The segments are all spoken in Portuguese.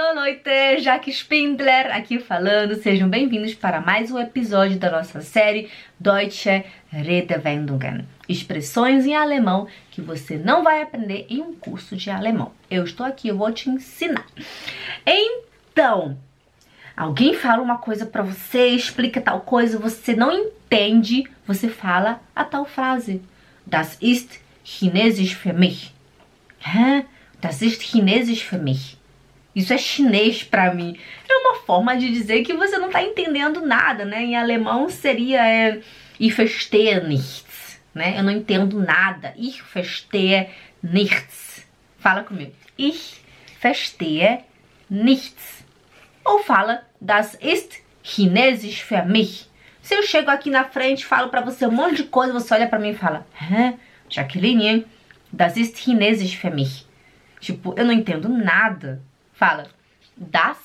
Alô, Leute! Jaque Spindler aqui falando. Sejam bem-vindos para mais um episódio da nossa série Deutsche Redewendungen. Expressões em alemão que você não vai aprender em um curso de alemão. Eu estou aqui, eu vou te ensinar. Então, alguém fala uma coisa para você, explica tal coisa, você não entende, você fala a tal frase. Das ist Chinesisch für mich. Das ist Chinesisch für mich. Isso é chinês para mim. É uma forma de dizer que você não tá entendendo nada, né? Em alemão seria é, Ich verstehe nichts, né? Eu não entendo nada. Ich verstehe nichts. Fala comigo. Ich verstehe nichts. Ou fala Das ist Chinesisch für mich. Se eu chego aqui na frente, falo para você um monte de coisa, você olha para mim e fala: Hã? Jaqueline, das ist Chinesisch für mich. Tipo, eu não entendo nada. Fala, das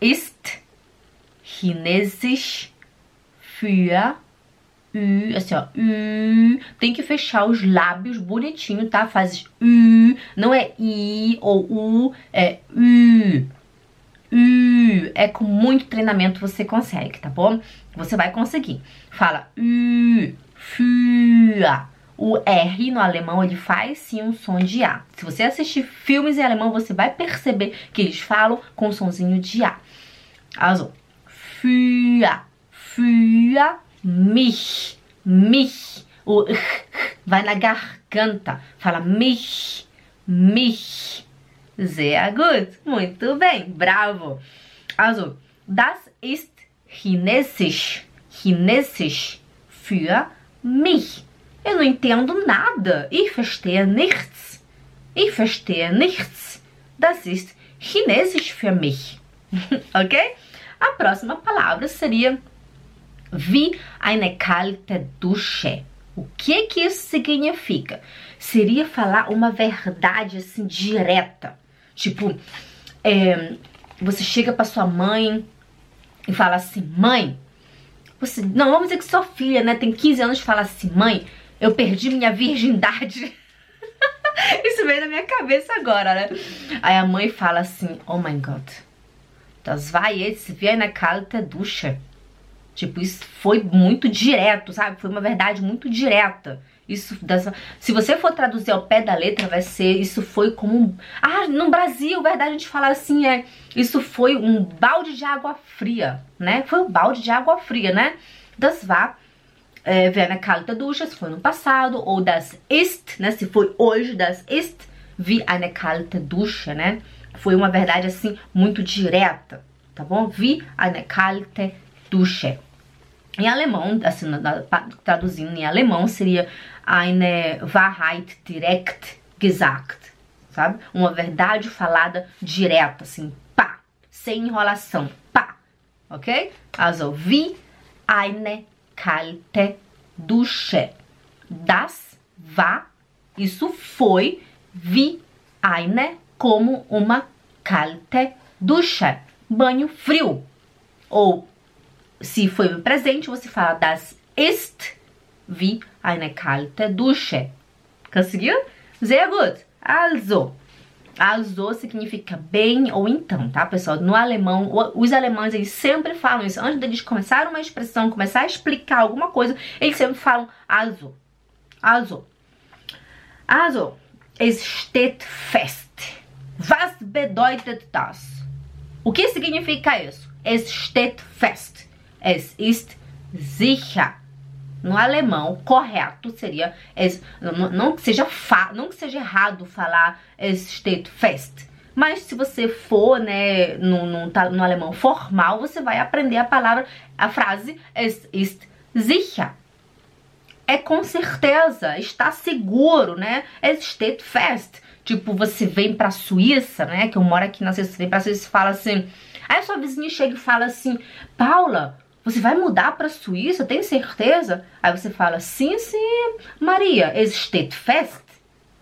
ist Chinesisch für Ü, assim, ó, Ü. Tem que fechar os lábios bonitinho, tá? Faz Ü, não é I ou U, é Ü. Ü. É com muito treinamento você consegue, tá bom? Você vai conseguir. Fala Ü, für. O R no alemão ele faz sim um som de A. Se você assistir filmes em alemão, você vai perceber que eles falam com um sonzinho de A. Also, für, für mich, mich. O vai na garganta. Fala mich, mich. Sehr gut. Muito bem. Bravo. Also, das ist Chinesisch. Chinesisch für mich. Eu não entendo nada. Ich verstehe nichts. Ich verstehe nichts. Das ist Chinesisch für mich. ok? A próxima palavra seria wie eine kalte Dusche. O que que isso significa? Seria falar uma verdade assim direta. Tipo, é, você chega para sua mãe e fala assim: "Mãe, você, não, vamos dizer que sua filha, né, tem 15 anos fala assim: "Mãe, eu perdi minha virgindade. Isso veio na minha cabeça agora, né? Aí a mãe fala assim: Oh my god, das vai jetzt wie eine kalte Dusche. Tipo, isso foi muito direto, sabe? Foi uma verdade muito direta. Isso, se você for traduzir ao pé da letra, vai ser isso foi como ah, no Brasil, verdade, a gente fala assim é, isso foi um balde de água fria, né? Foi um balde de água fria, né? Das war é, kalte Dusche, se foi no passado, ou das ist, né, se foi hoje, das ist wie eine kalte Dusche, né? Foi uma verdade assim muito direta, tá bom? Wie eine kalte Dusche. Em alemão, assim, traduzindo em alemão, seria eine Wahrheit direkt gesagt, sabe? Uma verdade falada direta, assim, pá, sem enrolação, pá, ok? Also, wie eine kalte Dusche. Das war, isso foi, wie eine, como uma kalte Dusche. Banho frio. Ou, se foi no presente, você fala das ist wie eine kalte Dusche. Conseguiu? Sehr gut. Also, Also significa bem ou então, tá, pessoal? No alemão, os alemães eles sempre falam isso. Antes deles começar uma expressão, começar a explicar alguma coisa, eles sempre falam also. Also. Also, es steht fest. Was bedeutet das? O que significa isso? Es steht fest. Es ist sicher no alemão correto seria não, que seja fa, não que seja errado falar steht fest mas se você for né no, no, no alemão formal você vai aprender a palavra a frase es ist sicher. É com certeza está seguro né? Es steht fest. Tipo você vem pra Suíça né? Que eu moro aqui na Suíça vem pra Suíça e fala assim aí a sua vizinha chega e fala assim Paula você vai mudar para a Suíça? Tem certeza? Aí você fala: Sim, sim, Maria. Steht fest.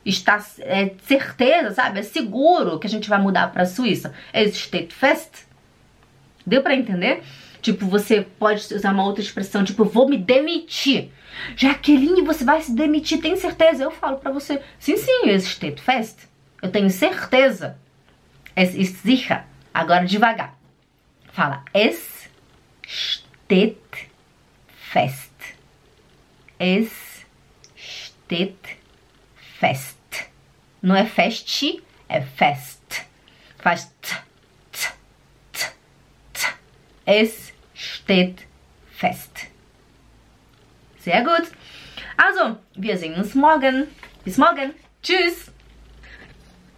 Está é certeza, sabe? É seguro que a gente vai mudar para a Suíça. Steht fest. Deu para entender? Tipo, você pode usar uma outra expressão, tipo, vou me demitir. Jaqueline, você vai se demitir, tem certeza? Eu falo para você, sim, sim, steht fest. Eu tenho certeza. Es ist sicher. Agora devagar. Fala, es steht fest. Es steht fest. Não é fest, é fest. Faz t, t, t, t. Es steht fest. Sehr gut. Also, wir sehen uns morgen. Bis morgen. Tschüss.